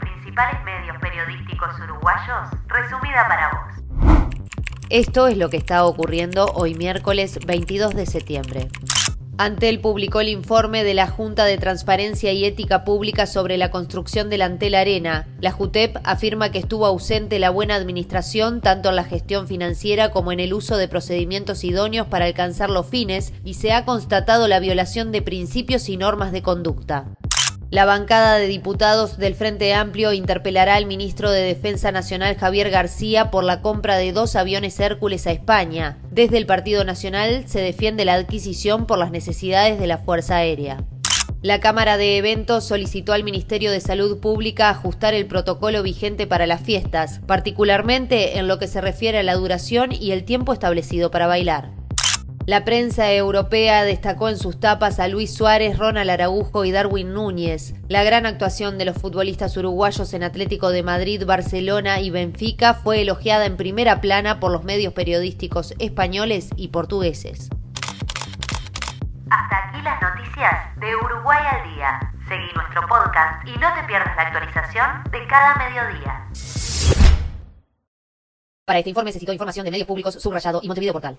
principales medios periodísticos uruguayos, resumida para vos. Esto es lo que está ocurriendo hoy miércoles 22 de septiembre. Antel publicó el informe de la Junta de Transparencia y Ética Pública sobre la construcción del Antel Arena. La JUTEP afirma que estuvo ausente la buena administración tanto en la gestión financiera como en el uso de procedimientos idóneos para alcanzar los fines y se ha constatado la violación de principios y normas de conducta. La bancada de diputados del Frente Amplio interpelará al ministro de Defensa Nacional Javier García por la compra de dos aviones Hércules a España. Desde el Partido Nacional se defiende la adquisición por las necesidades de la Fuerza Aérea. La Cámara de Eventos solicitó al Ministerio de Salud Pública ajustar el protocolo vigente para las fiestas, particularmente en lo que se refiere a la duración y el tiempo establecido para bailar. La prensa europea destacó en sus tapas a Luis Suárez, Ronald Araujo y Darwin Núñez. La gran actuación de los futbolistas uruguayos en Atlético de Madrid, Barcelona y Benfica fue elogiada en primera plana por los medios periodísticos españoles y portugueses. Hasta aquí las noticias de Uruguay al día. Seguí nuestro podcast y no te pierdas la actualización de cada mediodía. Para este informe se citó información de medios públicos, subrayado y Montevideo Portal.